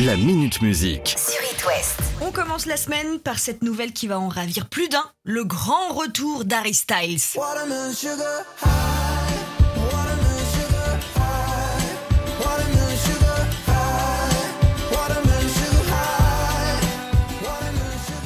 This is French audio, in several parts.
La Minute Musique. sur It West. On commence la semaine par cette nouvelle qui va en ravir plus d'un, le grand retour d'Harry Styles.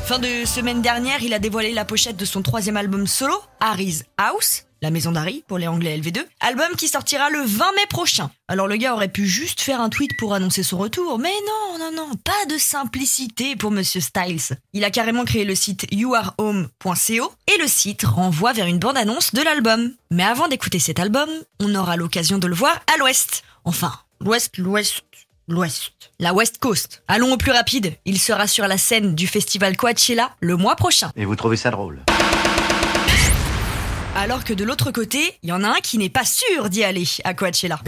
Fin de semaine dernière, il a dévoilé la pochette de son troisième album solo, Harry's House, la maison d'Harry pour les anglais LV2, album qui sortira le 20 mai prochain. Alors le gars aurait pu juste faire un tweet pour annoncer son retour, mais non, non, non, pas de simplicité pour Monsieur Styles. Il a carrément créé le site youarehome.co et le site renvoie vers une bande-annonce de l'album. Mais avant d'écouter cet album, on aura l'occasion de le voir à l'ouest. Enfin, l'ouest, l'ouest, l'ouest. La West Coast. Allons au plus rapide, il sera sur la scène du festival Coachella le mois prochain. Et vous trouvez ça drôle Alors que de l'autre côté, il y en a un qui n'est pas sûr d'y aller à Coachella.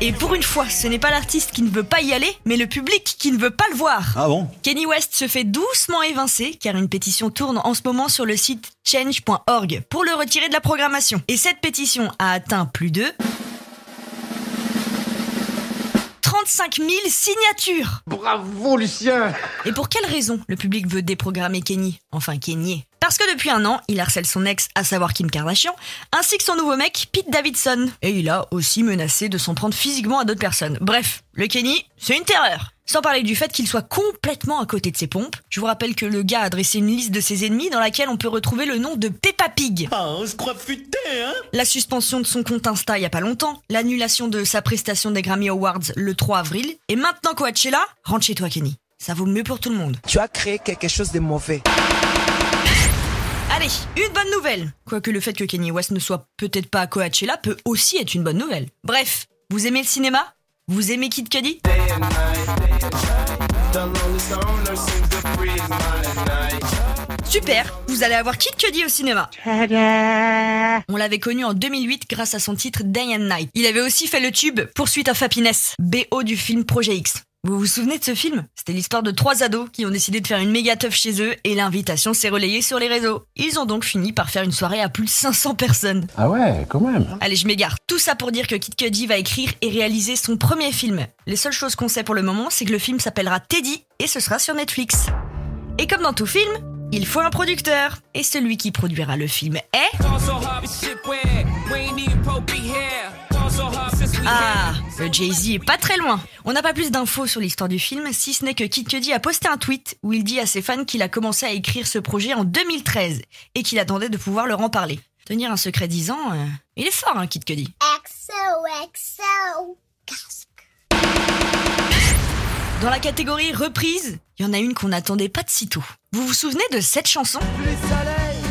Et pour une fois, ce n'est pas l'artiste qui ne veut pas y aller, mais le public qui ne veut pas le voir. Ah bon? Kenny West se fait doucement évincer car une pétition tourne en ce moment sur le site change.org pour le retirer de la programmation. Et cette pétition a atteint plus de 35 000 signatures. Bravo Lucien Et pour quelle raison le public veut déprogrammer Kenny? Enfin Kenny. Parce que depuis un an, il harcèle son ex, à savoir Kim Kardashian, ainsi que son nouveau mec, Pete Davidson. Et il a aussi menacé de s'en prendre physiquement à d'autres personnes. Bref, le Kenny, c'est une terreur. Sans parler du fait qu'il soit complètement à côté de ses pompes. Je vous rappelle que le gars a dressé une liste de ses ennemis dans laquelle on peut retrouver le nom de Peppa Pig. Ah, on se croit futé, hein? La suspension de son compte Insta il y a pas longtemps, l'annulation de sa prestation des Grammy Awards le 3 avril, et maintenant Coachella, rentre chez toi Kenny. Ça vaut mieux pour tout le monde. Tu as créé quelque chose de mauvais. Allez, une bonne nouvelle Quoique le fait que Kanye West ne soit peut-être pas à Coachella peut aussi être une bonne nouvelle. Bref, vous aimez le cinéma? Vous aimez Kid Cudi? Super, vous allez avoir Kid Cudi au cinéma. On l'avait connu en 2008 grâce à son titre Day and Night. Il avait aussi fait le tube Poursuite of Happiness, BO du film Projet X. Vous vous souvenez de ce film? C'était l'histoire de trois ados qui ont décidé de faire une méga teuf chez eux et l'invitation s'est relayée sur les réseaux. Ils ont donc fini par faire une soirée à plus de 500 personnes. Ah ouais, quand même. Allez, je m'égare. Tout ça pour dire que Kid Cudi va écrire et réaliser son premier film. Les seules choses qu'on sait pour le moment, c'est que le film s'appellera Teddy et ce sera sur Netflix. Et comme dans tout film, il faut un producteur. Et celui qui produira le film est... Ah, le Jay-Z est pas très loin. On n'a pas plus d'infos sur l'histoire du film, si ce n'est que Kid Cudi a posté un tweet où il dit à ses fans qu'il a commencé à écrire ce projet en 2013 et qu'il attendait de pouvoir leur en parler. Tenir un secret 10 ans, euh, il est fort, hein, Kid Cudi. XOXO. Dans la catégorie reprise, il y en a une qu'on n'attendait pas de sitôt. Vous vous souvenez de cette chanson? Soleil.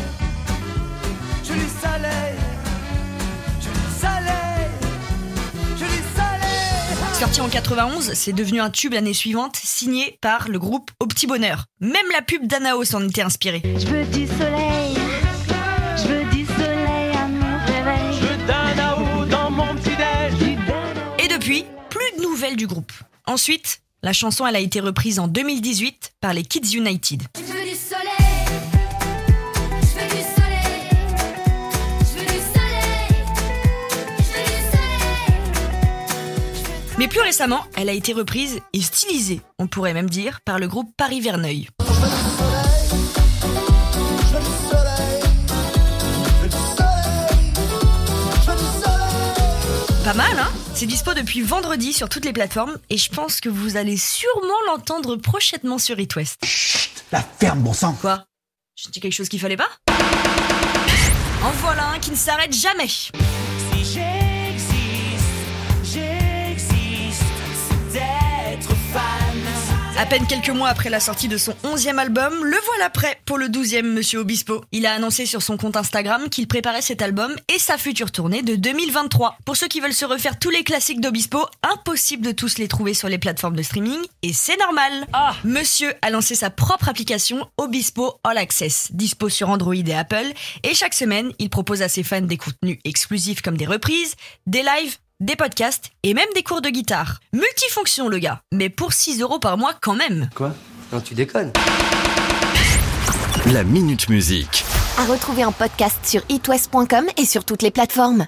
Sorti en 91, c'est devenu un tube l'année suivante, signé par le groupe Au Petit Bonheur. Même la pub d'Anao s'en était inspirée. Je veux du soleil. Je veux du soleil à mon réveil. Je à haut dans mon petit déj. Et depuis, plus de nouvelles du groupe. Ensuite, la chanson elle a été reprise en 2018 par les Kids United. Mais plus récemment, elle a été reprise et stylisée, on pourrait même dire, par le groupe Paris Verneuil. Pas mal, hein? C'est dispo depuis vendredi sur toutes les plateformes et je pense que vous allez sûrement l'entendre prochainement sur It West. La ferme, bon sang Quoi? Je dis quelque chose qu'il fallait pas? En voilà un qui ne s'arrête jamais. Si À peine quelques mois après la sortie de son 11e album, le voilà prêt pour le 12e Monsieur Obispo. Il a annoncé sur son compte Instagram qu'il préparait cet album et sa future tournée de 2023. Pour ceux qui veulent se refaire tous les classiques d'Obispo, impossible de tous les trouver sur les plateformes de streaming et c'est normal. Monsieur a lancé sa propre application Obispo All Access, dispo sur Android et Apple et chaque semaine, il propose à ses fans des contenus exclusifs comme des reprises, des lives, des podcasts et même des cours de guitare. Multifonction le gars, mais pour 6 euros par mois quand même. Quoi? Non, tu déconnes. La Minute Musique. À retrouver en podcast sur itwest.com et sur toutes les plateformes.